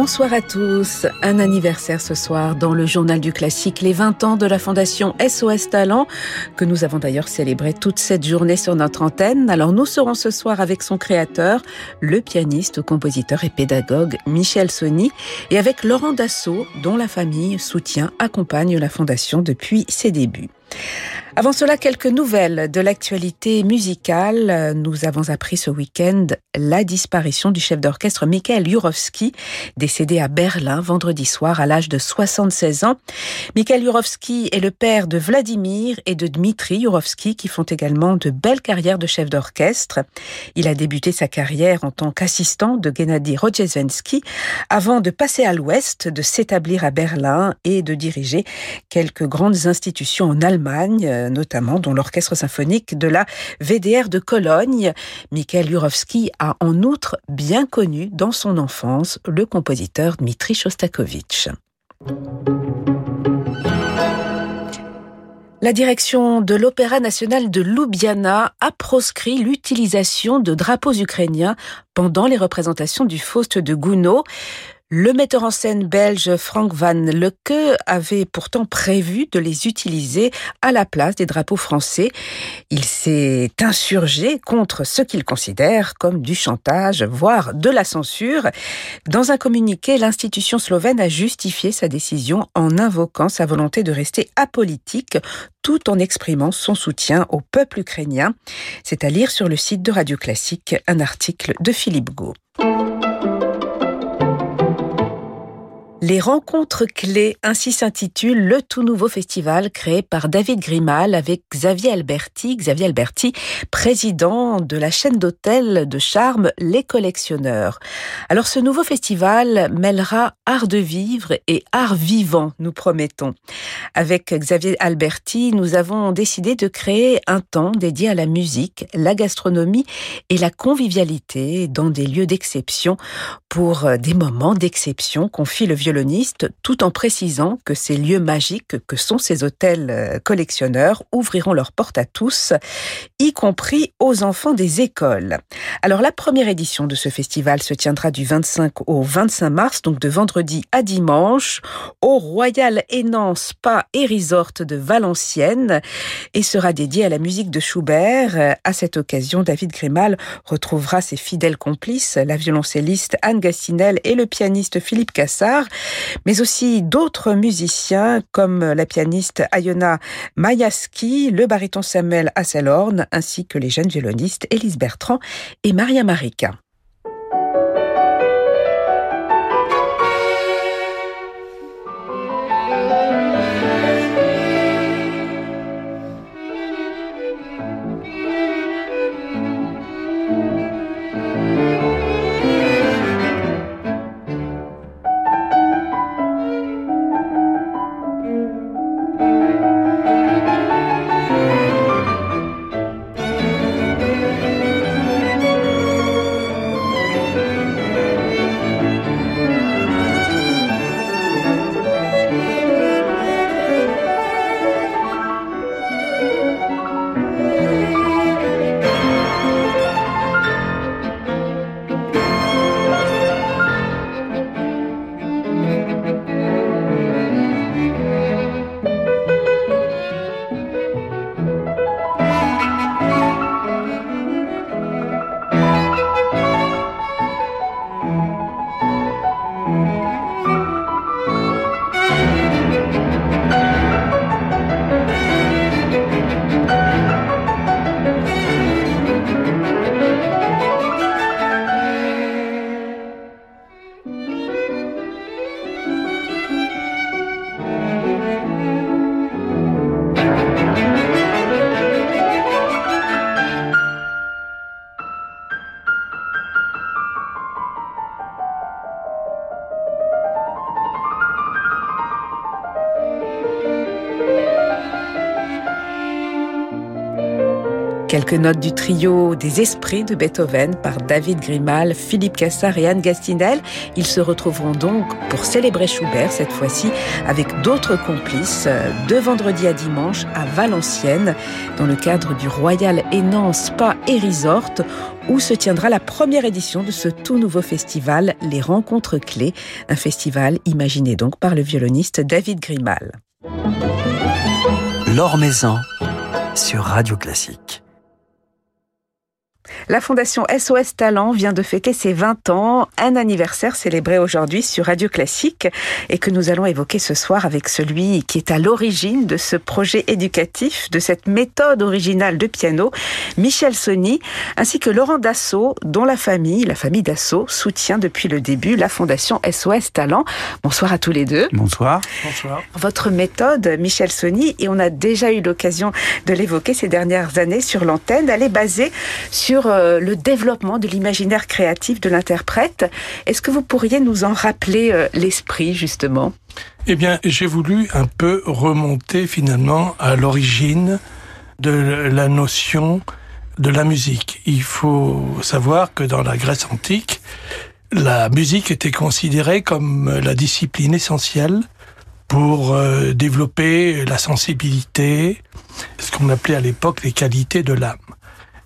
Bonsoir à tous. Un anniversaire ce soir dans le journal du classique, les 20 ans de la fondation SOS Talent, que nous avons d'ailleurs célébré toute cette journée sur notre antenne. Alors nous serons ce soir avec son créateur, le pianiste, compositeur et pédagogue Michel Sony, et avec Laurent Dassault, dont la famille soutient, accompagne la fondation depuis ses débuts. Avant cela, quelques nouvelles de l'actualité musicale. Nous avons appris ce week-end la disparition du chef d'orchestre Mikhail Jurovski, décédé à Berlin vendredi soir à l'âge de 76 ans. Mikhail Jurovski est le père de Vladimir et de Dmitri Jurovski qui font également de belles carrières de chef d'orchestre. Il a débuté sa carrière en tant qu'assistant de Gennady Rodzhesvensky avant de passer à l'ouest, de s'établir à Berlin et de diriger quelques grandes institutions en Allemagne, notamment dont l'orchestre symphonique de la VDR de Cologne. Mikhail Jurovski a en outre bien connu dans son enfance le compositeur Dmitri Shostakovich. La direction de l'Opéra national de Ljubljana a proscrit l'utilisation de drapeaux ukrainiens pendant les représentations du Faust de Gounod. Le metteur en scène belge Frank Van Lecke avait pourtant prévu de les utiliser à la place des drapeaux français. Il s'est insurgé contre ce qu'il considère comme du chantage, voire de la censure. Dans un communiqué, l'institution slovène a justifié sa décision en invoquant sa volonté de rester apolitique tout en exprimant son soutien au peuple ukrainien. C'est à lire sur le site de Radio Classique un article de Philippe Gau. Les rencontres clés, ainsi s'intitule le tout nouveau festival créé par David Grimal avec Xavier Alberti. Xavier Alberti, président de la chaîne d'hôtels de charme Les Collectionneurs. Alors ce nouveau festival mêlera art de vivre et art vivant, nous promettons. Avec Xavier Alberti, nous avons décidé de créer un temps dédié à la musique, la gastronomie et la convivialité dans des lieux d'exception pour des moments d'exception, confie le tout en précisant que ces lieux magiques que sont ces hôtels euh, collectionneurs ouvriront leurs portes à tous, y compris aux enfants des écoles. Alors la première édition de ce festival se tiendra du 25 au 25 mars, donc de vendredi à dimanche, au Royal Hénan Spa et Resort de Valenciennes, et sera dédié à la musique de Schubert. À cette occasion, David Grimal retrouvera ses fidèles complices, la violoncelliste Anne Gassinel et le pianiste Philippe Cassard, mais aussi d'autres musiciens comme la pianiste Ayona Mayaski, le baryton Samuel Hasselhorn, ainsi que les jeunes violonistes Élise Bertrand et Maria Marica. Quelques notes du trio des esprits de Beethoven par David Grimal, Philippe Cassard et Anne Gastinel. Ils se retrouveront donc pour célébrer Schubert cette fois-ci avec d'autres complices de vendredi à dimanche à Valenciennes dans le cadre du Royal Hénan Spa et Resort où se tiendra la première édition de ce tout nouveau festival, Les Rencontres Clés, un festival imaginé donc par le violoniste David Grimal. Maison sur Radio Classique. La Fondation SOS Talent vient de fêter ses 20 ans, un anniversaire célébré aujourd'hui sur Radio Classique et que nous allons évoquer ce soir avec celui qui est à l'origine de ce projet éducatif, de cette méthode originale de piano, Michel Sony, ainsi que Laurent Dassault, dont la famille, la famille Dassault, soutient depuis le début la Fondation SOS Talent. Bonsoir à tous les deux. Bonsoir. Bonsoir. Votre méthode, Michel Sony, et on a déjà eu l'occasion de l'évoquer ces dernières années sur l'antenne, elle est basée sur euh, le développement de l'imaginaire créatif de l'interprète. Est-ce que vous pourriez nous en rappeler euh, l'esprit, justement? Eh bien, j'ai voulu un peu remonter finalement à l'origine de la notion de la musique. Il faut savoir que dans la Grèce antique, la musique était considérée comme la discipline essentielle pour euh, développer la sensibilité, ce qu'on appelait à l'époque les qualités de l'âme.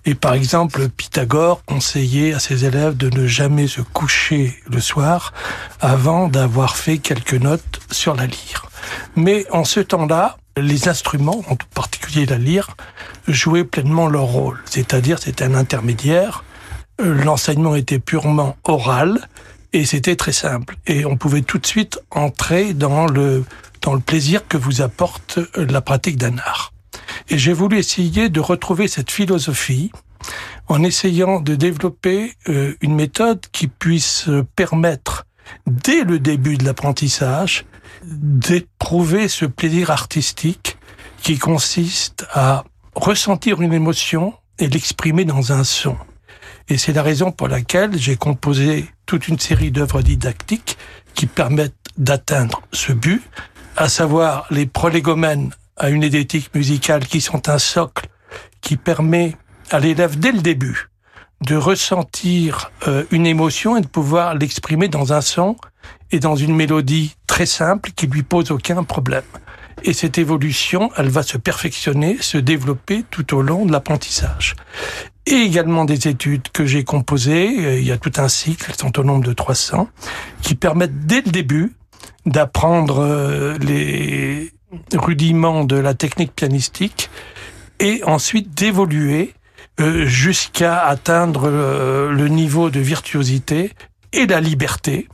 Et par exemple, Pythagore conseillait à ses élèves de ne jamais se coucher le soir avant d'avoir fait quelques notes sur la lyre. Mais en ce temps-là, les instruments, en particulier la lyre, jouaient pleinement leur rôle. C'est-à-dire, c'était un intermédiaire. L'enseignement était purement oral et c'était très simple. Et on pouvait tout de suite entrer dans le, dans le plaisir que vous apporte la pratique d'un art. Et j'ai voulu essayer de retrouver cette philosophie en essayant de développer euh, une méthode qui puisse permettre, dès le début de l'apprentissage, d'éprouver ce plaisir artistique qui consiste à ressentir une émotion et l'exprimer dans un son. Et c'est la raison pour laquelle j'ai composé toute une série d'œuvres didactiques qui permettent d'atteindre ce but, à savoir les prolégomènes à une édétique musicale qui sont un socle qui permet à l'élève dès le début de ressentir euh, une émotion et de pouvoir l'exprimer dans un son et dans une mélodie très simple qui lui pose aucun problème. Et cette évolution, elle va se perfectionner, se développer tout au long de l'apprentissage. Et également des études que j'ai composées, euh, il y a tout un cycle, elles sont au nombre de 300, qui permettent dès le début d'apprendre euh, les rudiments de la technique pianistique et ensuite d'évoluer euh, jusqu'à atteindre euh, le niveau de virtuosité et la liberté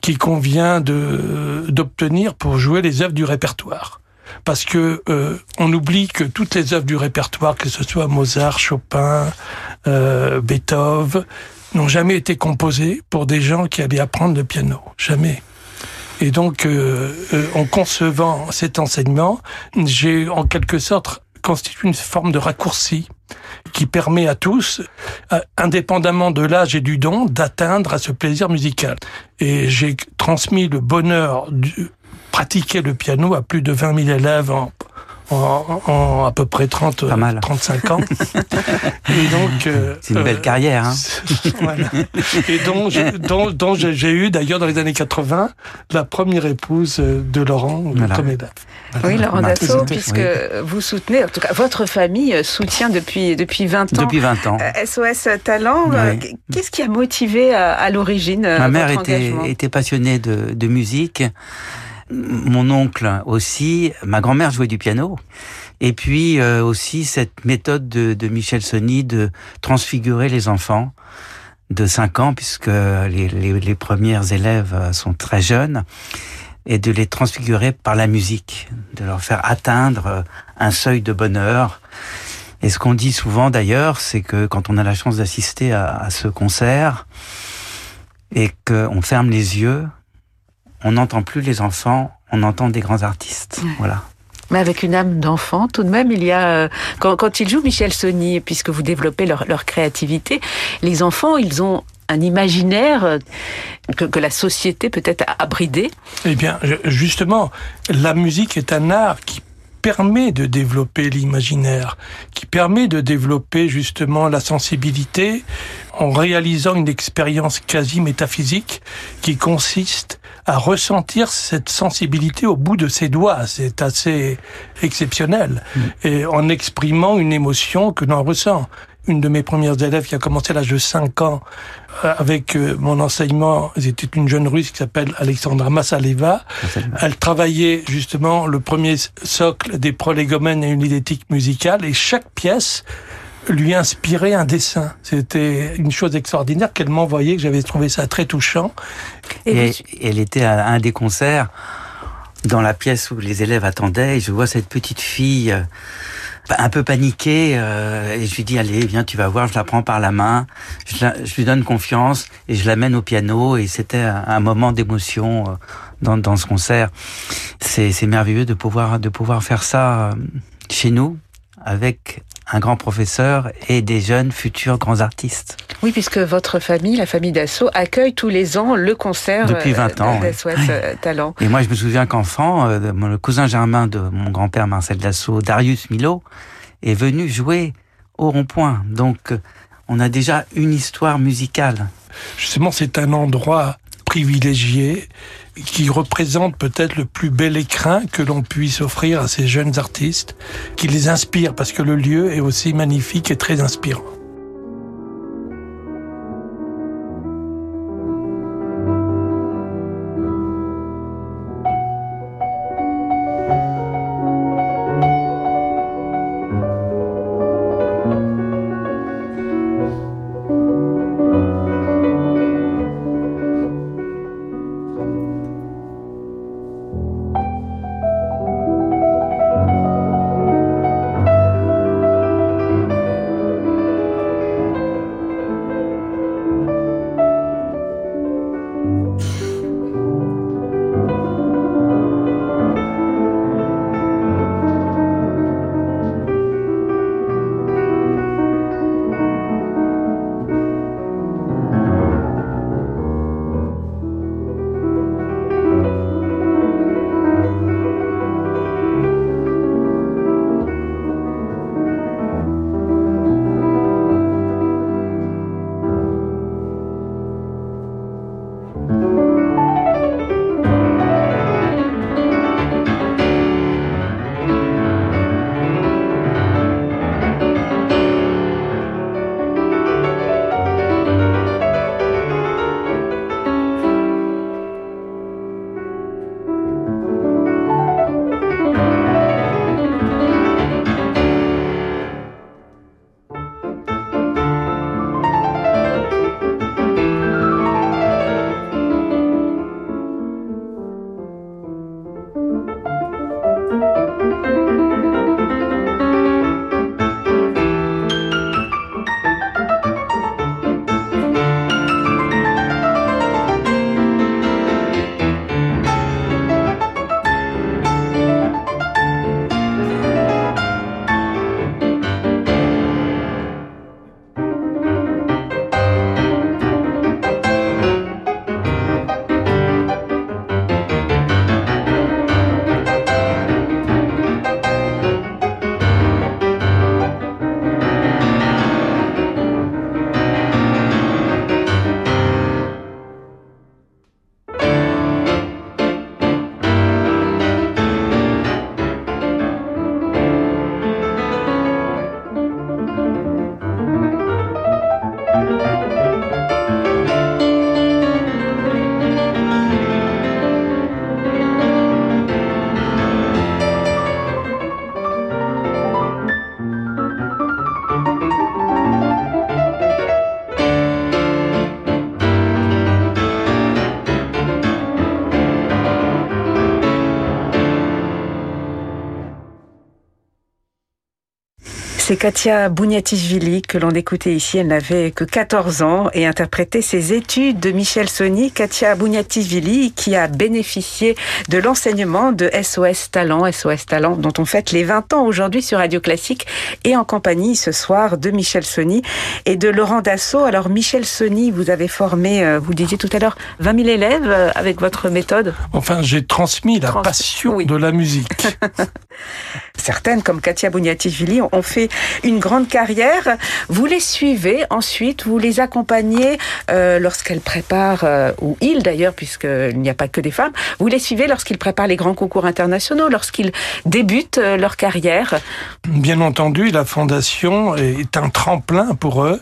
qui convient d'obtenir pour jouer les œuvres du répertoire. Parce que euh, on oublie que toutes les œuvres du répertoire, que ce soit Mozart, Chopin, Beethoven, n'ont jamais été composées pour des gens qui allaient apprendre le piano. Jamais. Et donc, euh, euh, en concevant cet enseignement, j'ai en quelque sorte constitué une forme de raccourci qui permet à tous, euh, indépendamment de l'âge et du don, d'atteindre à ce plaisir musical. Et j'ai transmis le bonheur de pratiquer le piano à plus de 20 000 élèves en, en, à peu près 30, 35 ans. et donc, euh, c'est une belle euh, carrière. Hein voilà. Et donc, dont, dont j'ai eu d'ailleurs dans les années 80 la première épouse de Laurent, voilà. Oui, Laurent Dassault, puisque vous soutenez, en tout cas, votre famille soutient depuis depuis 20 ans. Depuis 20 ans. SOS euh, Talent. Qu'est-ce qui a motivé à, l'origine Ma mère était, était passionnée de, de musique mon oncle aussi, ma grand-mère jouait du piano. Et puis euh, aussi cette méthode de, Michel Sony de transfigurer les enfants de 5 ans, puisque les, les, premières élèves sont très jeunes, et de les transfigurer par la musique, de leur faire atteindre un seuil de bonheur. Et ce qu'on dit souvent d'ailleurs, c'est que quand on a la chance d'assister à, à ce concert, et qu'on ferme les yeux, on n'entend plus les enfants, on entend des grands artistes. Voilà. Mais avec une âme d'enfant, tout de même, il y a euh, quand, quand il joue Michel Sony, puisque vous développez leur, créativité, les enfants, ils ont un imaginaire euh, que, la société peut-être a bridé. Eh bien, justement, la musique est un art qui permet de développer l'imaginaire, qui permet de développer justement la sensibilité en réalisant une expérience quasi métaphysique qui consiste à ressentir cette sensibilité au bout de ses doigts. C'est assez exceptionnel. Mm. Et en exprimant une émotion que l'on ressent une de mes premières élèves qui a commencé à l'âge de 5 ans euh, avec euh, mon enseignement. C'était une jeune russe qui s'appelle Alexandra Massaleva. Elle travaillait justement le premier socle des prolégomènes et une idétique musicale et chaque pièce lui inspirait un dessin. C'était une chose extraordinaire qu'elle m'envoyait, que j'avais trouvé ça très touchant. Et, elle était à un des concerts dans la pièce où les élèves attendaient et je vois cette petite fille euh, un peu paniqué euh, et je lui dis allez viens tu vas voir je la prends par la main je, lui donne confiance et je l'amène au piano et c'était un, moment d'émotion euh, dans, dans ce concert c'est merveilleux de pouvoir de pouvoir faire ça chez nous avec un grand professeur et des jeunes futurs grands artistes. Oui, puisque votre famille, la famille Dassault, accueille tous les ans le concert depuis 20 ans. Talent. Et moi, je me souviens qu'enfant, le cousin germain de mon grand-père Marcel Dassault, Darius Milo, est venu jouer au rond-point. Donc, on a déjà une histoire musicale. Justement, c'est un endroit privilégié qui représente peut-être le plus bel écrin que l'on puisse offrir à ces jeunes artistes, qui les inspire parce que le lieu est aussi magnifique et très inspirant. C'est Katia Bouniatishvili que l'on écoutait ici. Elle n'avait que 14 ans et interprétait ses études de Michel Sony. Katia Bouniatishvili qui a bénéficié de l'enseignement de SOS Talent, SOS Talent dont on fête les 20 ans aujourd'hui sur Radio Classique et en compagnie ce soir de Michel Sony et de Laurent Dassault. Alors Michel Sony, vous avez formé, euh, vous disiez tout à l'heure, 20 000 élèves euh, avec votre méthode Enfin, j'ai transmis la passion de la musique. Certaines, comme Katia Bouniatichvili, ont fait une grande carrière. Vous les suivez ensuite, vous les accompagnez euh, lorsqu'elles préparent, euh, ou ils d'ailleurs, puisqu'il n'y a pas que des femmes, vous les suivez lorsqu'ils préparent les grands concours internationaux, lorsqu'ils débutent euh, leur carrière Bien entendu, la Fondation est un tremplin pour eux.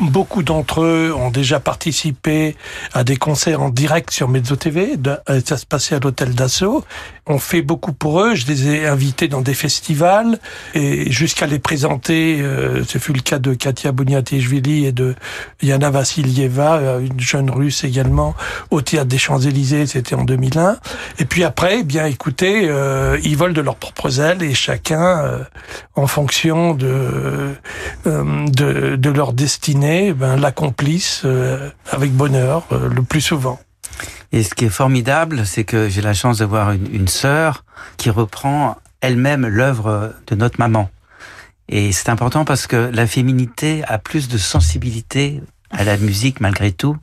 Beaucoup d'entre eux ont déjà participé à des concerts en direct sur Mezzo TV. Ça se passait à l'hôtel d'Assaut. On fait beaucoup pour eux. Je les ai invités dans des festivals et jusqu'à les présenter. Euh, ce fut le cas de Katia Bouniatejvili et de Yana Vassilieva, euh, une jeune russe également, au théâtre des Champs-Élysées. C'était en 2001. Et puis après, eh bien écoutez, euh, ils volent de leurs propres ailes et chacun, en fonction de, de, leur destinée, ben, l'accomplissent avec bonheur le plus souvent. Et ce qui est formidable, c'est que j'ai la chance d'avoir une, une sœur qui reprend elle-même l'œuvre de notre maman. Et c'est important parce que la féminité a plus de sensibilité à la musique malgré tout,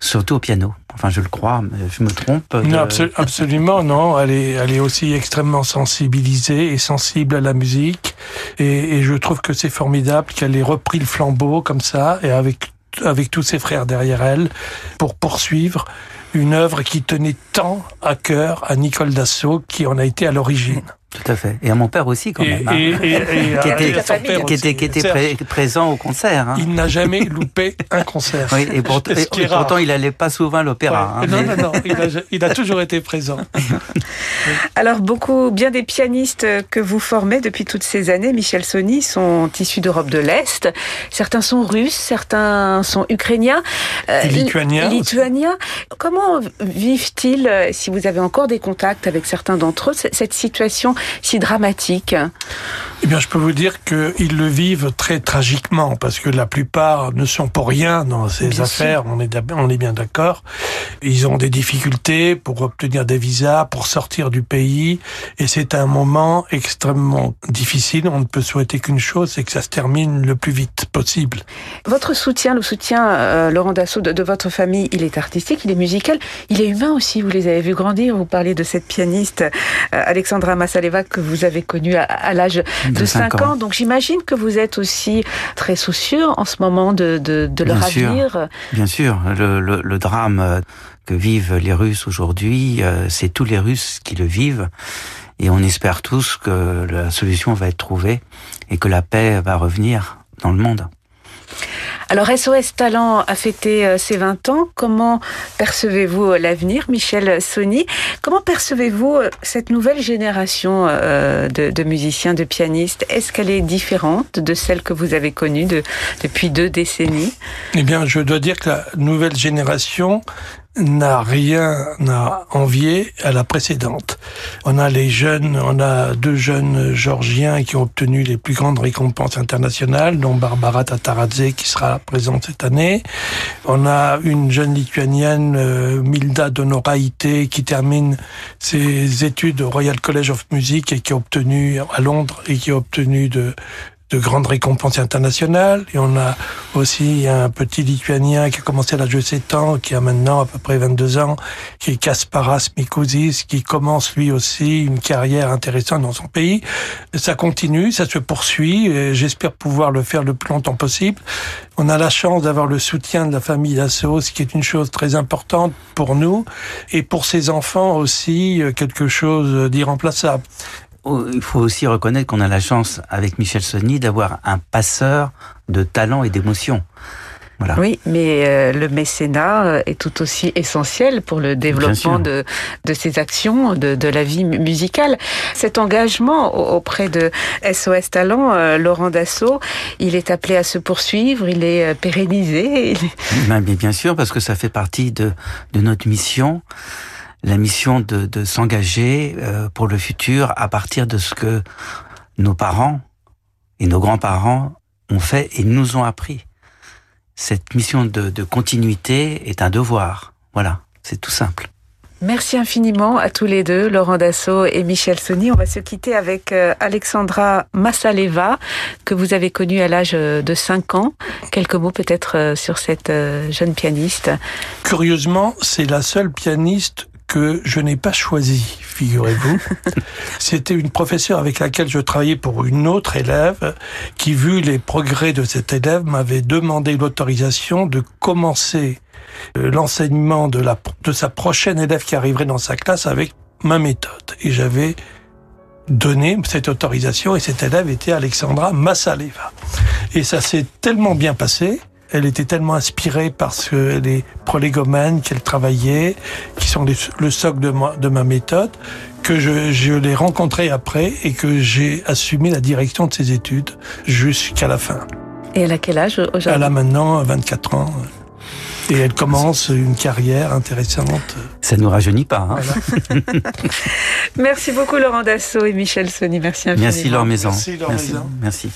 surtout au piano. Enfin, je le crois, je me trompe. Non, absolument non. Elle est, elle est aussi extrêmement sensibilisée et sensible à la musique. Et, et je trouve que c'est formidable qu'elle ait repris le flambeau comme ça et avec avec tous ses frères derrière elle pour poursuivre une œuvre qui tenait tant à cœur à Nicole Dassault qui en a été à l'origine. Tout à fait. Et à mon père aussi, quand même. Et, hein. qui, était, qui, était, qui était, présent au concert. Hein. Il n'a jamais loupé un concert. Oui, et, pour, et pourtant, il n'allait pas souvent à l'opéra. Hein, non, non, non, il a, il a, toujours été présent. Alors, beaucoup, bien des pianistes que vous formez depuis toutes ces années, Michel Sony, sont issus d'Europe de l'Est. Certains sont russes, certains sont ukrainiens. Euh, lituaniens. Lituaniens. Comment vivent-ils, si vous avez encore des contacts avec certains d'entre eux, cette situation si dramatique? Eh bien, je peux vous dire qu'ils le vivent très tragiquement, parce que la plupart ne sont pour rien dans ces affaires, on est, on est bien d'accord. Ils ont des difficultés pour obtenir des visas, pour sortir du pays, et c'est un moment extrêmement difficile. On ne peut souhaiter qu'une chose, c'est que ça se termine le plus vite possible. Votre soutien, le soutien, euh, Laurent Dassault, de, de, votre famille, il est artistique, il est musical, il est humain aussi. Vous les avez vus grandir. Vous parlez de cette pianiste, euh, Alexandra Massalé que vous avez connu à, l'âge de, 5 ans. Donc j'imagine que vous êtes aussi très soucieux en ce moment de, de, leur avenir. bien sûr, le, le, drame que vivent les Russes aujourd'hui, euh, c'est tous les Russes qui le vivent. Et on espère tous que la solution va être trouvée et que la paix va revenir dans le monde. Alors SOS Talent a fêté euh, ses 20 ans. Comment percevez-vous euh, l'avenir, Michel Sony Comment percevez-vous euh, cette nouvelle génération de, musiciens, de pianistes? Est-ce qu'elle est différente de celle que vous avez connue depuis deux décennies? Eh bien, je dois dire que la nouvelle génération n'a rien à envier à la précédente. On a les jeunes, on a deux jeunes georgiens qui ont obtenu les plus grandes récompenses internationales, dont Barbara Tataradze qui sera présente cette année. On a une jeune lituanienne, euh, Milda Donoraite, qui termine ses études au Royal College of Music et qui a obtenu à Londres et qui a obtenu de de grandes récompenses internationales. Et on a aussi un petit Lituanien qui a commencé à l'âge de 7 ans, qui a maintenant à peu près 22 ans, qui est Kasparas Mikouzis, qui commence lui aussi une carrière intéressante dans son pays. Ça continue, ça se poursuit, et j'espère pouvoir le faire le plus longtemps possible. On a la chance d'avoir le soutien de la famille Dassault, ce qui est une chose très importante pour nous, et pour ses enfants aussi, quelque chose d'irremplaçable. Oh, il faut aussi reconnaître qu'on a la chance, avec Michel Sony, d'avoir un passeur de talent et d'émotion. Voilà. Oui, mais euh, le mécénat euh, est tout aussi essentiel pour le développement de, de ces actions, de, de, la vie musicale. Cet engagement auprès de SOS Talent, euh, Laurent Dassault, il est appelé à se poursuivre, il est pérennisé. Mais bien sûr, parce que ça fait partie de, de notre mission la mission de, de s'engager euh, pour le futur à partir de ce que nos parents et nos grands-parents ont fait et nous ont appris. Cette mission de, de continuité est un devoir. Voilà, c'est tout simple. Merci infiniment à tous les deux, Laurent Dassault et Michel Sony. On va se quitter avec euh, Alexandra Massaleva, que vous avez connue à l'âge euh, de 5 ans. Quelques mots peut-être sur cette jeune pianiste. Curieusement, c'est la seule pianiste que je n'ai pas choisi, figurez-vous. C'était une professeure avec laquelle je travaillais pour une autre élève qui, vu les progrès de cet élève, m'avait demandé l'autorisation de commencer euh, l'enseignement de, la, de sa prochaine élève qui arriverait dans sa classe avec ma méthode. Et j'avais donné cette autorisation et cette élève était Alexandra Massaleva. Et ça s'est tellement bien passé elle était tellement inspirée par ce, les prolégomènes qu'elle travaillait, qui sont le socle de ma, de ma méthode, que je, je l'ai rencontrée après et que j'ai assumé la direction de ses études jusqu'à la fin. Et elle a quel âge aujourd'hui? Elle a maintenant 24 ans. Et elle commence une carrière intéressante. Ça ne nous rajeunit pas. Hein Merci beaucoup Laurent Dassault et Michel Sony. Merci infiniment. Merci Laure Maison. Merci Laure Merci. Maison. Merci.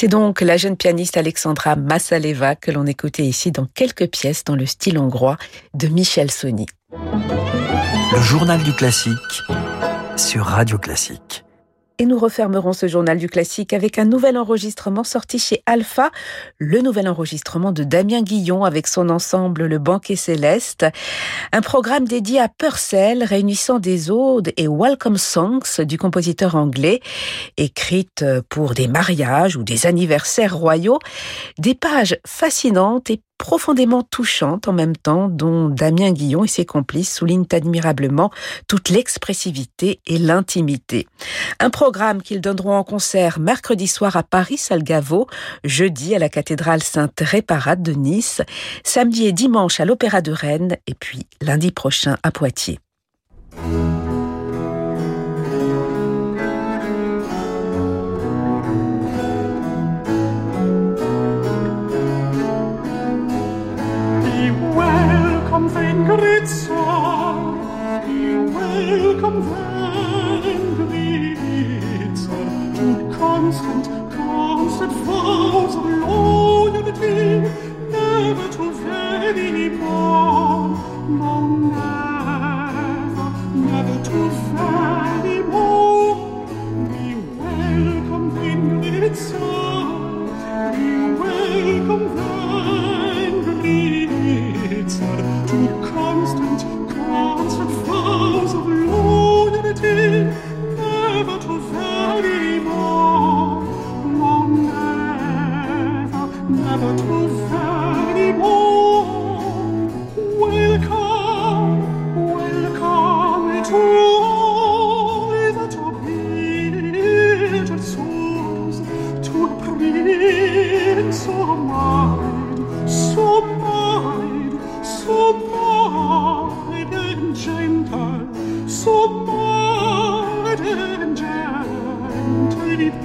C'est donc la jeune pianiste Alexandra Massaleva que l'on écoutait ici dans quelques pièces dans le style hongrois de Michel Sony. Le journal du classique sur Radio Classique. Et nous refermerons ce journal du classique avec un nouvel enregistrement sorti chez Alpha, le nouvel enregistrement de Damien Guillon avec son ensemble Le Banquet Céleste, un programme dédié à Purcell réunissant des odes et welcome songs du compositeur anglais, écrites pour des mariages ou des anniversaires royaux, des pages fascinantes et profondément touchante en même temps, dont Damien Guillon et ses complices soulignent admirablement toute l'expressivité et l'intimité. Un programme qu'ils donneront en concert mercredi soir à Paris, Salgavo, jeudi à la cathédrale Sainte-Réparate de Nice, samedi et dimanche à l'Opéra de Rennes, et puis lundi prochain à Poitiers. welcome then, Grimnitzer, to constant, constant.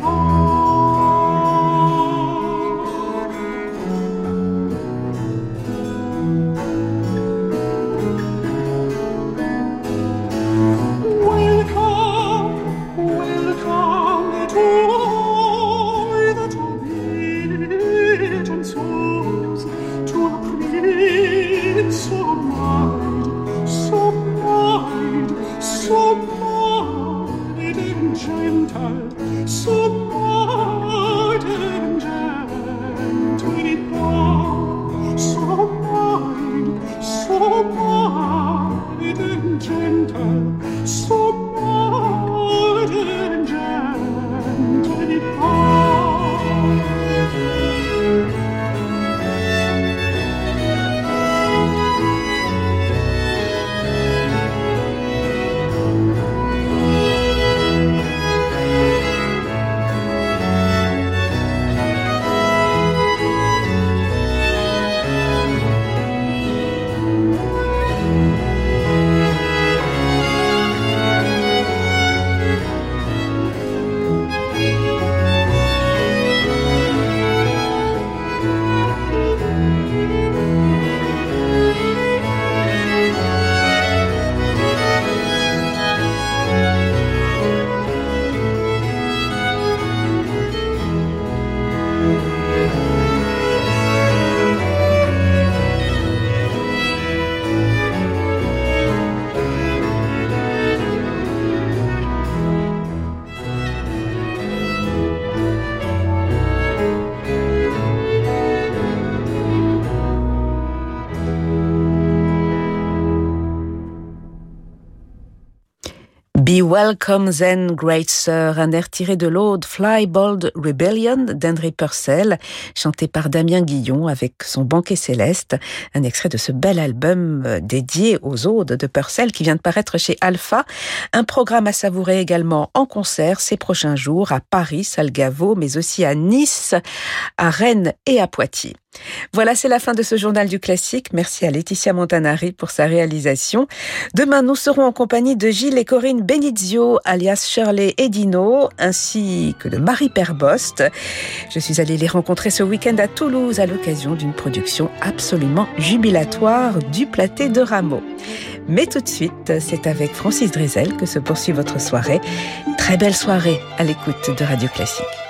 Oh. Be Welcome Then Great Sir, un air tiré de l'aude Fly Bold Rebellion d'André Purcell, chanté par Damien Guillon avec son banquet céleste, un extrait de ce bel album euh, dédié aux odes de Purcell qui vient de paraître chez Alpha, un programme à savourer également en concert ces prochains jours à Paris, Salgavo, mais aussi à Nice, à Rennes et à Poitiers. Voilà, c'est la fin de ce journal du classique. Merci à Laetitia Montanari pour sa réalisation. Demain, nous serons en compagnie de Gilles et Corinne Alias Shirley et Dino, ainsi que de Marie Perbost. Je suis allée les rencontrer ce week-end à Toulouse à l'occasion d'une production absolument jubilatoire du Platé de Rameau. Mais tout de suite, c'est avec Francis Drizel que se poursuit votre soirée. Très belle soirée à l'écoute de Radio Classique.